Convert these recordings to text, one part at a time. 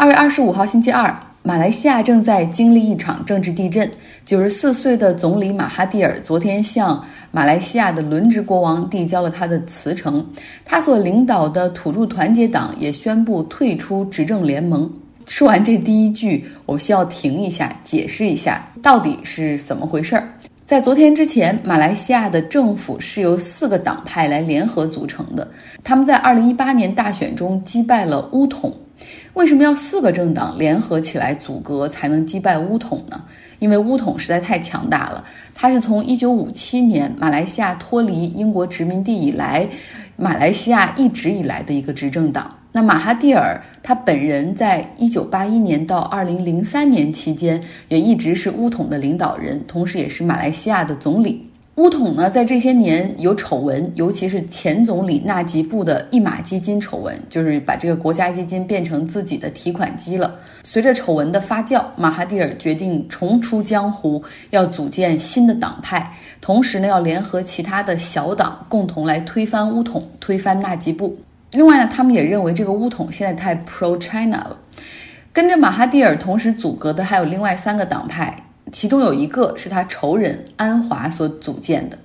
二月二十五号星期二，马来西亚正在经历一场政治地震。九十四岁的总理马哈蒂尔昨天向马来西亚的轮值国王递交了他的辞呈，他所领导的土著团结党也宣布退出执政联盟。说完这第一句，我需要停一下，解释一下到底是怎么回事儿。在昨天之前，马来西亚的政府是由四个党派来联合组成的，他们在二零一八年大选中击败了巫统。为什么要四个政党联合起来阻隔才能击败巫统呢？因为巫统实在太强大了。它是从一九五七年马来西亚脱离英国殖民地以来，马来西亚一直以来的一个执政党。那马哈蒂尔他本人在一九八一年到二零零三年期间，也一直是巫统的领导人，同时也是马来西亚的总理。乌统呢，在这些年有丑闻，尤其是前总理纳吉布的一马基金丑闻，就是把这个国家基金变成自己的提款机了。随着丑闻的发酵，马哈蒂尔决定重出江湖，要组建新的党派，同时呢，要联合其他的小党，共同来推翻乌统，推翻纳吉布。另外呢，他们也认为这个乌统现在太 pro China 了。跟着马哈蒂尔同时组阁的还有另外三个党派。其中有一个是他仇人安华所组建的。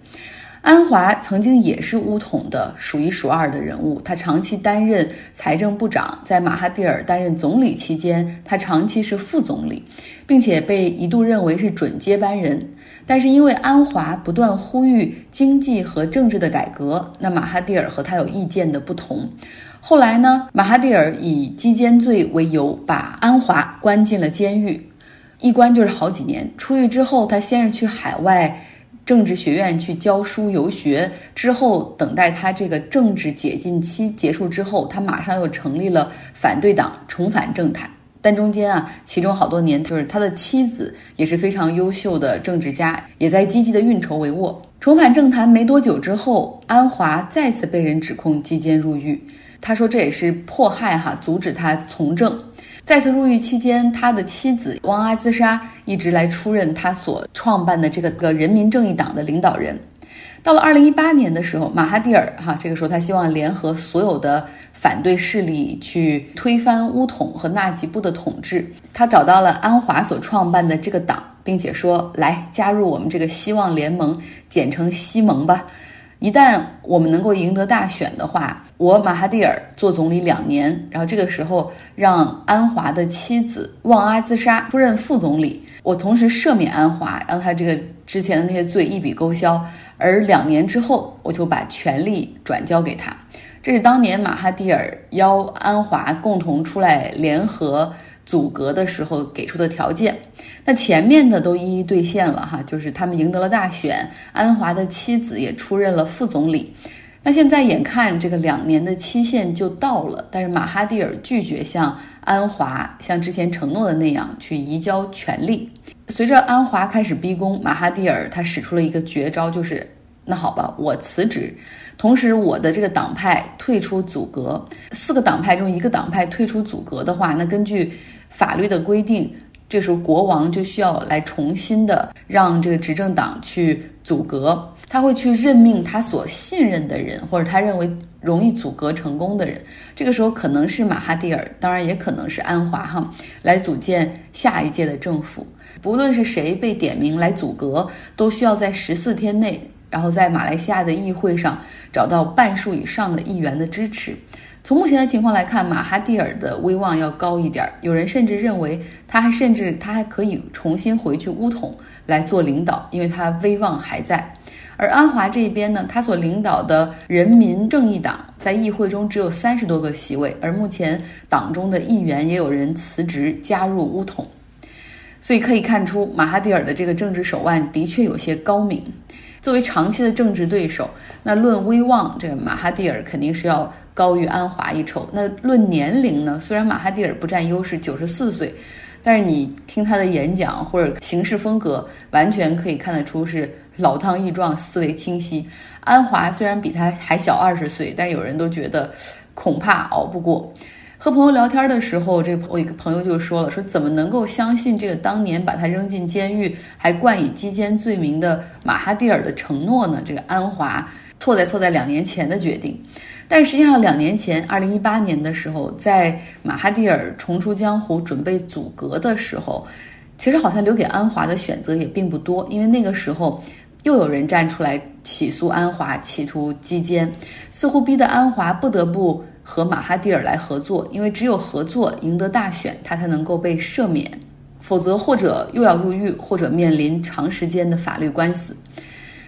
安华曾经也是乌统的数一数二的人物，他长期担任财政部长，在马哈蒂尔担任总理期间，他长期是副总理，并且被一度认为是准接班人。但是因为安华不断呼吁经济和政治的改革，那马哈蒂尔和他有意见的不同。后来呢，马哈蒂尔以击奸罪为由，把安华关进了监狱。一关就是好几年。出狱之后，他先是去海外政治学院去教书游学，之后等待他这个政治解禁期结束之后，他马上又成立了反对党，重返政坛。但中间啊，其中好多年，就是他的妻子也是非常优秀的政治家，也在积极的运筹帷幄。重返政坛没多久之后，安华再次被人指控击奸入狱。他说这也是迫害哈，阻止他从政。再次入狱期间，他的妻子汪阿兹莎一直来出任他所创办的这个个人民正义党的领导人。到了二零一八年的时候，马哈蒂尔哈这个时候他希望联合所有的反对势力去推翻乌统和纳吉布的统治。他找到了安华所创办的这个党，并且说：“来加入我们这个希望联盟，简称西盟吧。一旦我们能够赢得大选的话。”我马哈蒂尔做总理两年，然后这个时候让安华的妻子旺阿兹莎出任副总理。我同时赦免安华，让他这个之前的那些罪一笔勾销。而两年之后，我就把权力转交给他。这是当年马哈蒂尔邀安华共同出来联合阻隔的时候给出的条件。那前面的都一一兑现了哈，就是他们赢得了大选，安华的妻子也出任了副总理。那现在眼看这个两年的期限就到了，但是马哈蒂尔拒绝像安华像之前承诺的那样去移交权力。随着安华开始逼宫，马哈蒂尔他使出了一个绝招，就是那好吧，我辞职，同时我的这个党派退出阻隔。四个党派中一个党派退出阻隔的话，那根据法律的规定，这时候国王就需要来重新的让这个执政党去阻隔。他会去任命他所信任的人，或者他认为容易阻隔成功的人。这个时候可能是马哈蒂尔，当然也可能是安华哈，来组建下一届的政府。不论是谁被点名来阻隔，都需要在十四天内，然后在马来西亚的议会上找到半数以上的议员的支持。从目前的情况来看，马哈蒂尔的威望要高一点。有人甚至认为，他还甚至他还可以重新回去乌统来做领导，因为他威望还在。而安华这边呢，他所领导的人民正义党在议会中只有三十多个席位，而目前党中的议员也有人辞职加入乌统，所以可以看出马哈蒂尔的这个政治手腕的确有些高明。作为长期的政治对手，那论威望，这个马哈蒂尔肯定是要高于安华一筹。那论年龄呢，虽然马哈蒂尔不占优势，九十四岁。但是你听他的演讲或者行事风格，完全可以看得出是老当益壮、思维清晰。安华虽然比他还小二十岁，但是有人都觉得恐怕熬不过。和朋友聊天的时候，这我一个朋友就说了：“说怎么能够相信这个当年把他扔进监狱还冠以击奸罪名的马哈蒂尔的承诺呢？”这个安华错在错在两年前的决定。但实际上，两年前，二零一八年的时候，在马哈蒂尔重出江湖、准备阻隔的时候，其实好像留给安华的选择也并不多，因为那个时候又有人站出来起诉安华，企图击奸，似乎逼得安华不得不和马哈蒂尔来合作，因为只有合作赢得大选，他才能够被赦免，否则或者又要入狱，或者面临长时间的法律官司。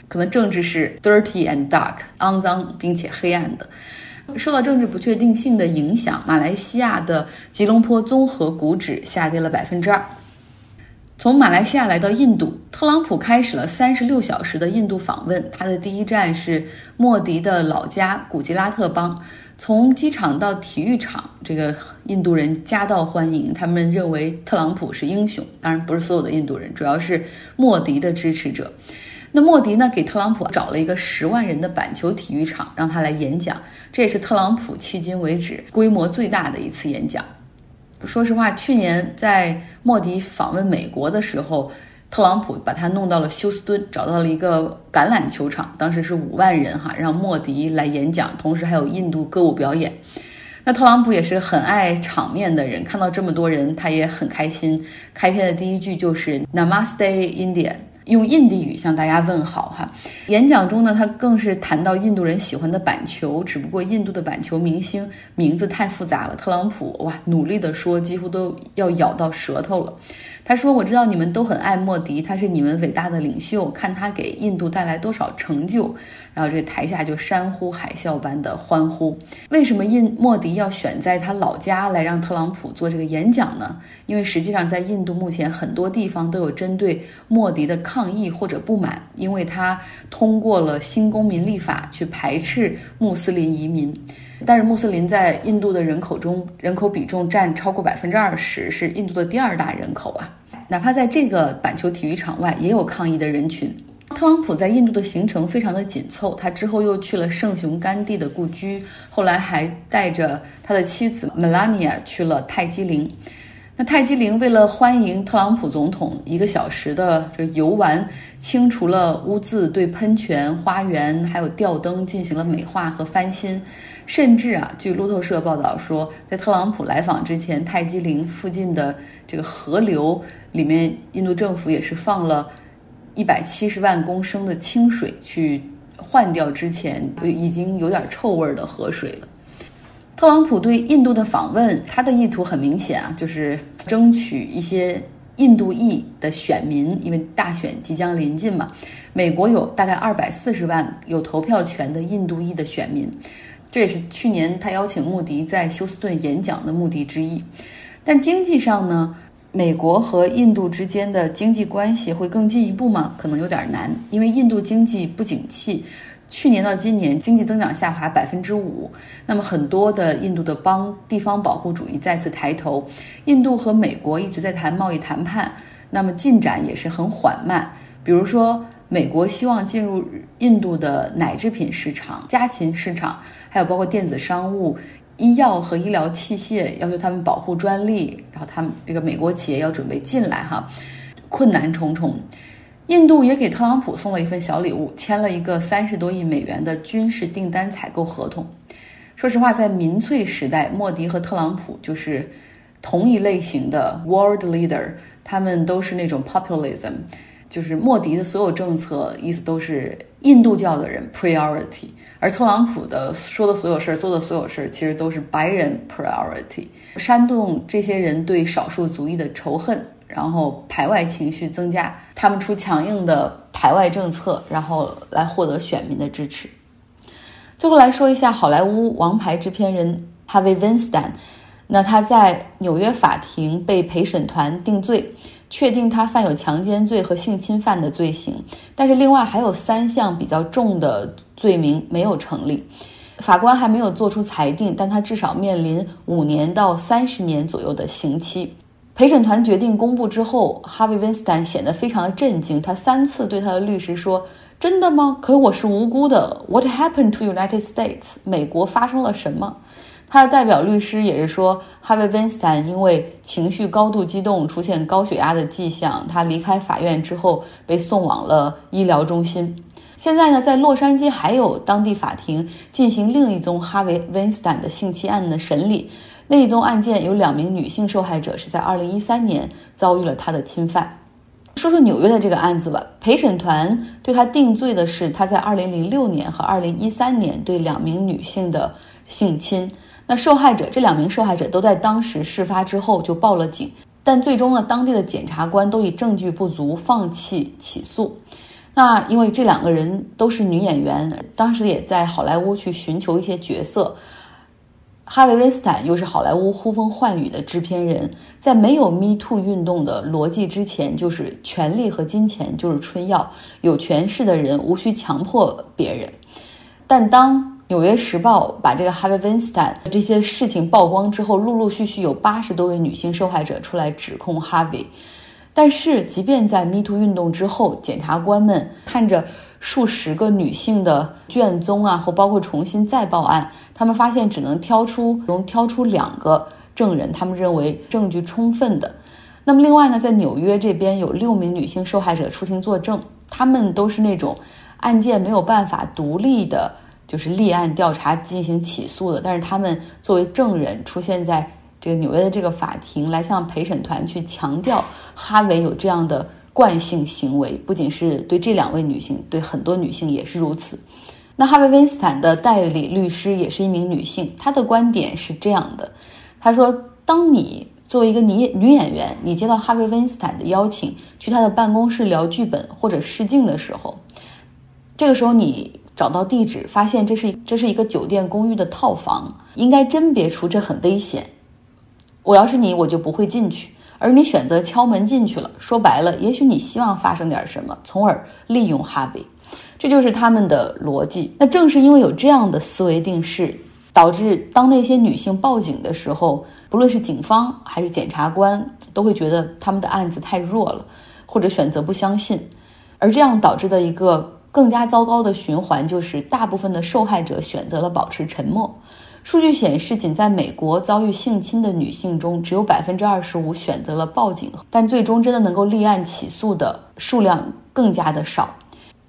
可能政治是 dirty and dark，肮脏并且黑暗的。受到政治不确定性的影响，马来西亚的吉隆坡综合股指下跌了百分之二。从马来西亚来到印度，特朗普开始了三十六小时的印度访问。他的第一站是莫迪的老家古吉拉特邦。从机场到体育场，这个印度人夹道欢迎，他们认为特朗普是英雄。当然，不是所有的印度人，主要是莫迪的支持者。那莫迪呢，给特朗普找了一个十万人的板球体育场，让他来演讲。这也是特朗普迄今为止规模最大的一次演讲。说实话，去年在莫迪访问美国的时候，特朗普把他弄到了休斯敦，找到了一个橄榄球场，当时是五万人哈，让莫迪来演讲，同时还有印度歌舞表演。那特朗普也是很爱场面的人，看到这么多人，他也很开心。开篇的第一句就是 Namaste India。用印地语向大家问好哈。演讲中呢，他更是谈到印度人喜欢的板球，只不过印度的板球明星名字太复杂了。特朗普哇，努力的说，几乎都要咬到舌头了。他说：“我知道你们都很爱莫迪，他是你们伟大的领袖，看他给印度带来多少成就。”然后这台下就山呼海啸般的欢呼。为什么印莫迪要选在他老家来让特朗普做这个演讲呢？因为实际上在印度目前很多地方都有针对莫迪的抗抗议或者不满，因为他通过了新公民立法去排斥穆斯林移民。但是穆斯林在印度的人口中人口比重占超过百分之二十，是印度的第二大人口啊。哪怕在这个板球体育场外，也有抗议的人群。特朗普在印度的行程非常的紧凑，他之后又去了圣雄甘地的故居，后来还带着他的妻子 Melania 去了泰姬陵。那泰姬陵为了欢迎特朗普总统，一个小时的这游玩，清除了污渍，对喷泉、花园还有吊灯进行了美化和翻新。甚至啊，据路透社报道说，在特朗普来访之前，泰姬陵附近的这个河流里面，印度政府也是放了一百七十万公升的清水去换掉之前已经有点臭味的河水了。特朗普对印度的访问，他的意图很明显啊，就是争取一些印度裔的选民，因为大选即将临近嘛。美国有大概二百四十万有投票权的印度裔的选民。这也是去年他邀请穆迪在休斯顿演讲的目的之一。但经济上呢，美国和印度之间的经济关系会更进一步吗？可能有点难，因为印度经济不景气，去年到今年经济增长下滑百分之五。那么很多的印度的邦地方保护主义再次抬头，印度和美国一直在谈贸易谈判，那么进展也是很缓慢。比如说。美国希望进入印度的奶制品市场、家禽市场，还有包括电子商务、医药和医疗器械，要求他们保护专利，然后他们这个美国企业要准备进来哈，困难重重。印度也给特朗普送了一份小礼物，签了一个三十多亿美元的军事订单采购合同。说实话，在民粹时代，莫迪和特朗普就是同一类型的 world leader，他们都是那种 populism。就是莫迪的所有政策意思都是印度教的人 priority，而特朗普的说的所有事儿、做的所有事儿，其实都是白人 priority，煽动这些人对少数族裔的仇恨，然后排外情绪增加，他们出强硬的排外政策，然后来获得选民的支持。最后来说一下好莱坞王牌制片人 Harvey Weinstein，那他在纽约法庭被陪审团定罪。确定他犯有强奸罪和性侵犯的罪行，但是另外还有三项比较重的罪名没有成立，法官还没有做出裁定，但他至少面临五年到三十年左右的刑期。陪审团决定公布之后，哈维·温斯坦显得非常的震惊，他三次对他的律师说：“真的吗？可我是无辜的。What happened to United States？美国发生了什么？”他的代表律师也是说，哈维·温斯坦因为情绪高度激动，出现高血压的迹象。他离开法院之后被送往了医疗中心。现在呢，在洛杉矶还有当地法庭进行另一宗哈维·温斯坦的性侵案的审理。那一宗案件有两名女性受害者是在2013年遭遇了他的侵犯。说说纽约的这个案子吧，陪审团对他定罪的是他在2006年和2013年对两名女性的性侵。那受害者这两名受害者都在当时事发之后就报了警，但最终呢，当地的检察官都以证据不足放弃起诉。那因为这两个人都是女演员，当时也在好莱坞去寻求一些角色。哈维·温斯坦又是好莱坞呼风唤雨的制片人，在没有 Me Too 运动的逻辑之前，就是权力和金钱就是春药，有权势的人无需强迫别人。但当《纽约时报》把这个哈维·温斯坦这些事情曝光之后，陆陆续续有八十多位女性受害者出来指控哈维。但是，即便在 Me Too 运动之后，检察官们看着数十个女性的卷宗啊，或包括重新再报案，他们发现只能挑出能挑出两个证人，他们认为证据充分的。那么，另外呢，在纽约这边有六名女性受害者出庭作证，他们都是那种案件没有办法独立的。就是立案调查进行起诉的，但是他们作为证人出现在这个纽约的这个法庭，来向陪审团去强调哈维有这样的惯性行为，不仅是对这两位女性，对很多女性也是如此。那哈维·温斯坦的代理律师也是一名女性，她的观点是这样的：她说，当你作为一个女女演员，你接到哈维·温斯坦的邀请去他的办公室聊剧本或者试镜的时候，这个时候你。找到地址，发现这是这是一个酒店公寓的套房，应该甄别出这很危险。我要是你，我就不会进去。而你选择敲门进去了，说白了，也许你希望发生点什么，从而利用哈维。这就是他们的逻辑。那正是因为有这样的思维定式，导致当那些女性报警的时候，不论是警方还是检察官，都会觉得他们的案子太弱了，或者选择不相信，而这样导致的一个。更加糟糕的循环就是，大部分的受害者选择了保持沉默。数据显示，仅在美国遭遇性侵的女性中，只有百分之二十五选择了报警，但最终真的能够立案起诉的数量更加的少。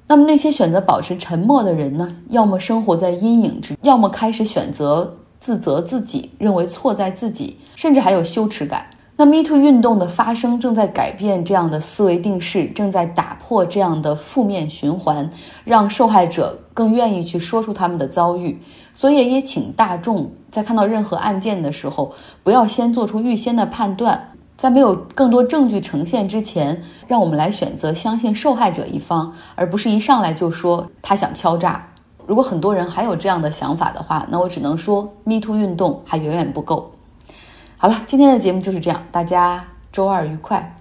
那么，那些选择保持沉默的人呢？要么生活在阴影之，要么开始选择自责自己，认为错在自己，甚至还有羞耻感。那 Me Too 运动的发生正在改变这样的思维定式，正在打破这样的负面循环，让受害者更愿意去说出他们的遭遇。所以也请大众在看到任何案件的时候，不要先做出预先的判断，在没有更多证据呈现之前，让我们来选择相信受害者一方，而不是一上来就说他想敲诈。如果很多人还有这样的想法的话，那我只能说 Me Too 运动还远远不够。好了，今天的节目就是这样，大家周二愉快。